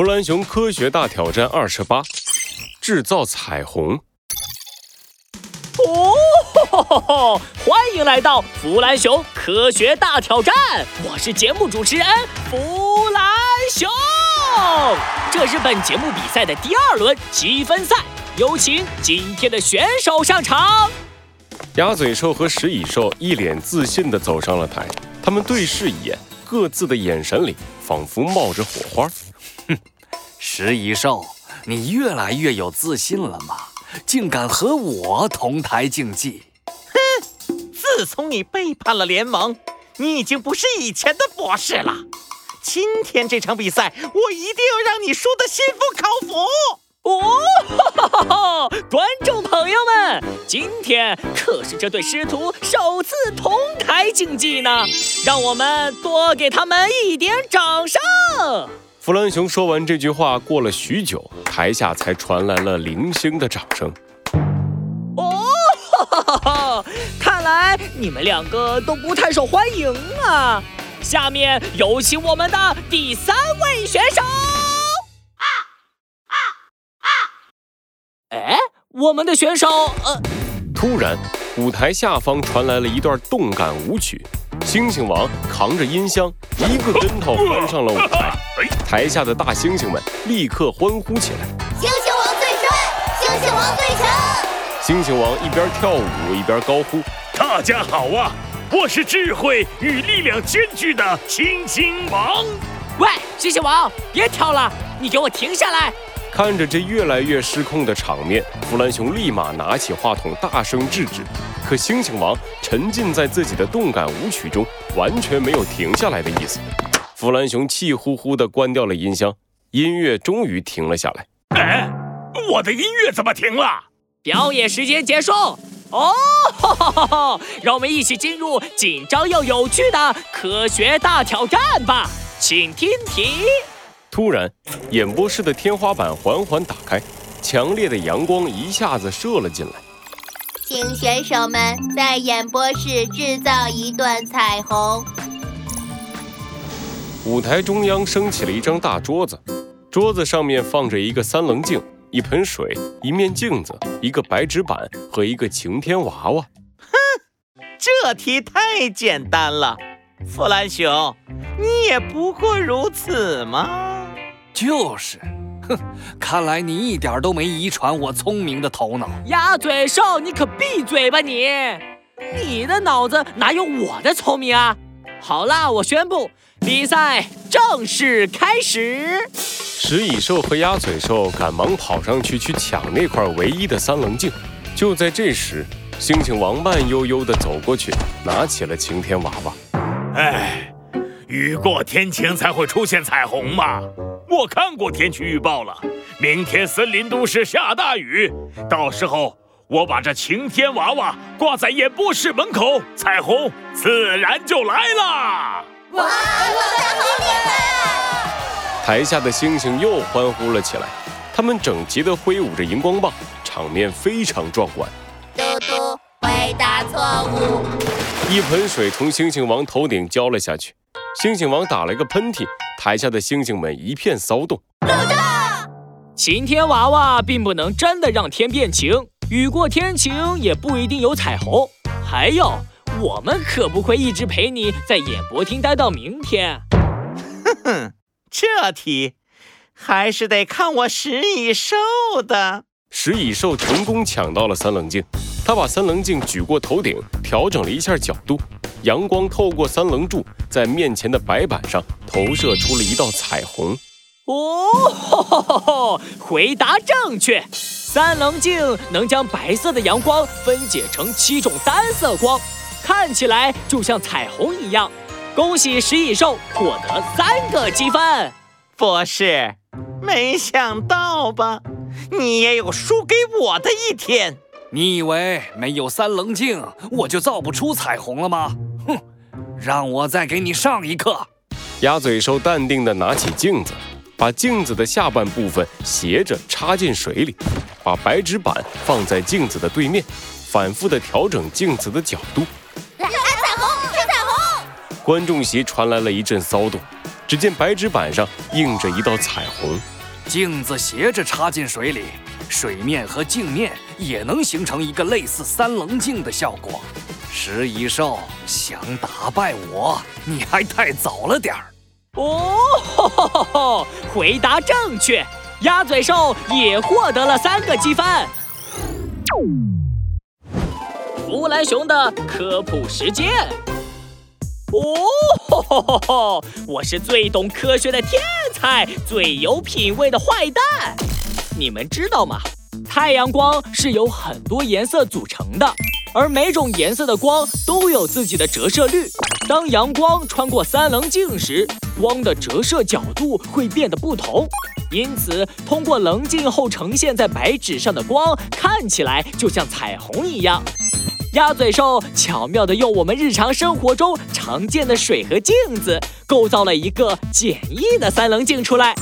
弗兰熊科学大挑战二十八：制造彩虹。哦，欢迎来到弗兰熊科学大挑战！我是节目主持人弗兰熊。这是本节目比赛的第二轮积分赛，有请今天的选手上场。鸭嘴兽和食蚁兽一脸自信地走上了台，他们对视一眼，各自的眼神里仿佛冒着火花。哼，食蚁兽，你越来越有自信了吗？竟敢和我同台竞技！哼，自从你背叛了联盟，你已经不是以前的博士了。今天这场比赛，我一定要让你输得心服口服！哦，哈哈哈！观众朋友们，今天可是这对师徒首次同台竞技呢，让我们多给他们一点掌声。弗兰熊说完这句话，过了许久，台下才传来了零星的掌声。哦，哈哈哈！看来你们两个都不太受欢迎啊。下面有请我们的第三位选手。啊啊啊！哎，我们的选手……呃，突然，舞台下方传来了一段动感舞曲。猩猩王扛着音箱，一个跟头翻上了舞台。台下的大猩猩们立刻欢呼起来：“猩猩王最帅，猩猩王最强！”猩猩王一边跳舞一边高呼：“大家好啊！”我是智慧与力量兼具的猩猩王。喂，猩猩王，别跳了，你给我停下来！看着这越来越失控的场面，弗兰熊立马拿起话筒大声制止。可猩猩王沉浸在自己的动感舞曲中，完全没有停下来的意思。弗兰熊气呼呼地关掉了音箱，音乐终于停了下来。哎，我的音乐怎么停了？表演时间结束。哦，让我们一起进入紧张又有趣的科学大挑战吧！请听题。突然，演播室的天花板缓缓打开，强烈的阳光一下子射了进来。请选手们在演播室制造一段彩虹。舞台中央升起了一张大桌子，桌子上面放着一个三棱镜。一盆水，一面镜子，一个白纸板和一个晴天娃娃。哼，这题太简单了，弗兰熊，你也不过如此吗？就是，哼，看来你一点都没遗传我聪明的头脑。鸭嘴兽，你可闭嘴吧你！你的脑子哪有我的聪明啊？好啦，我宣布，比赛正式开始。食蚁兽和鸭嘴兽赶忙跑上去去抢那块唯一的三棱镜。就在这时，猩猩王慢悠悠地走过去，拿起了晴天娃娃。哎，雨过天晴才会出现彩虹嘛！我看过天气预报了，明天森林都市下大雨，到时候我把这晴天娃娃挂在演播室门口，彩虹自然就来了。哇，太好了！台下的星星又欢呼了起来，他们整齐地挥舞着荧光棒，场面非常壮观。嘟嘟，回答错误。一盆水从星星王头顶浇了下去，星星王打了个喷嚏，台下的星星们一片骚动。晴天娃娃并不能真的让天变晴，雨过天晴也不一定有彩虹。还有，我们可不会一直陪你在演播厅待到明天。哼哼。这题还是得看我石蚁兽的。石蚁兽成功抢到了三棱镜，他把三棱镜举过头顶，调整了一下角度，阳光透过三棱柱，在面前的白板上投射出了一道彩虹。哦，回答正确！三棱镜能将白色的阳光分解成七种单色光，看起来就像彩虹一样。恭喜食蚁兽获得三个积分，博士，没想到吧？你也有输给我的一天。你以为没有三棱镜我就造不出彩虹了吗？哼，让我再给你上一课。鸭嘴兽淡定地拿起镜子，把镜子的下半部分斜着插进水里，把白纸板放在镜子的对面，反复的调整镜子的角度。来彩虹，看彩虹！观众席传来了一阵骚动，只见白纸板上映着一道彩虹，镜子斜着插进水里，水面和镜面也能形成一个类似三棱镜的效果。食蚁兽想打败我，你还太早了点儿。哦，回答正确，鸭嘴兽也获得了三个积分。弗兰熊的科普时间。哦，我是最懂科学的天才，最有品味的坏蛋。你们知道吗？太阳光是由很多颜色组成的，而每种颜色的光都有自己的折射率。当阳光穿过三棱镜时，光的折射角度会变得不同，因此通过棱镜后呈现在白纸上的光看起来就像彩虹一样。鸭嘴兽巧妙地用我们日常生活中常见的水和镜子，构造了一个简易的三棱镜出来。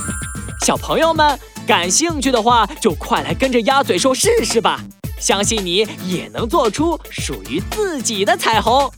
小朋友们感兴趣的话，就快来跟着鸭嘴兽试试吧！相信你也能做出属于自己的彩虹。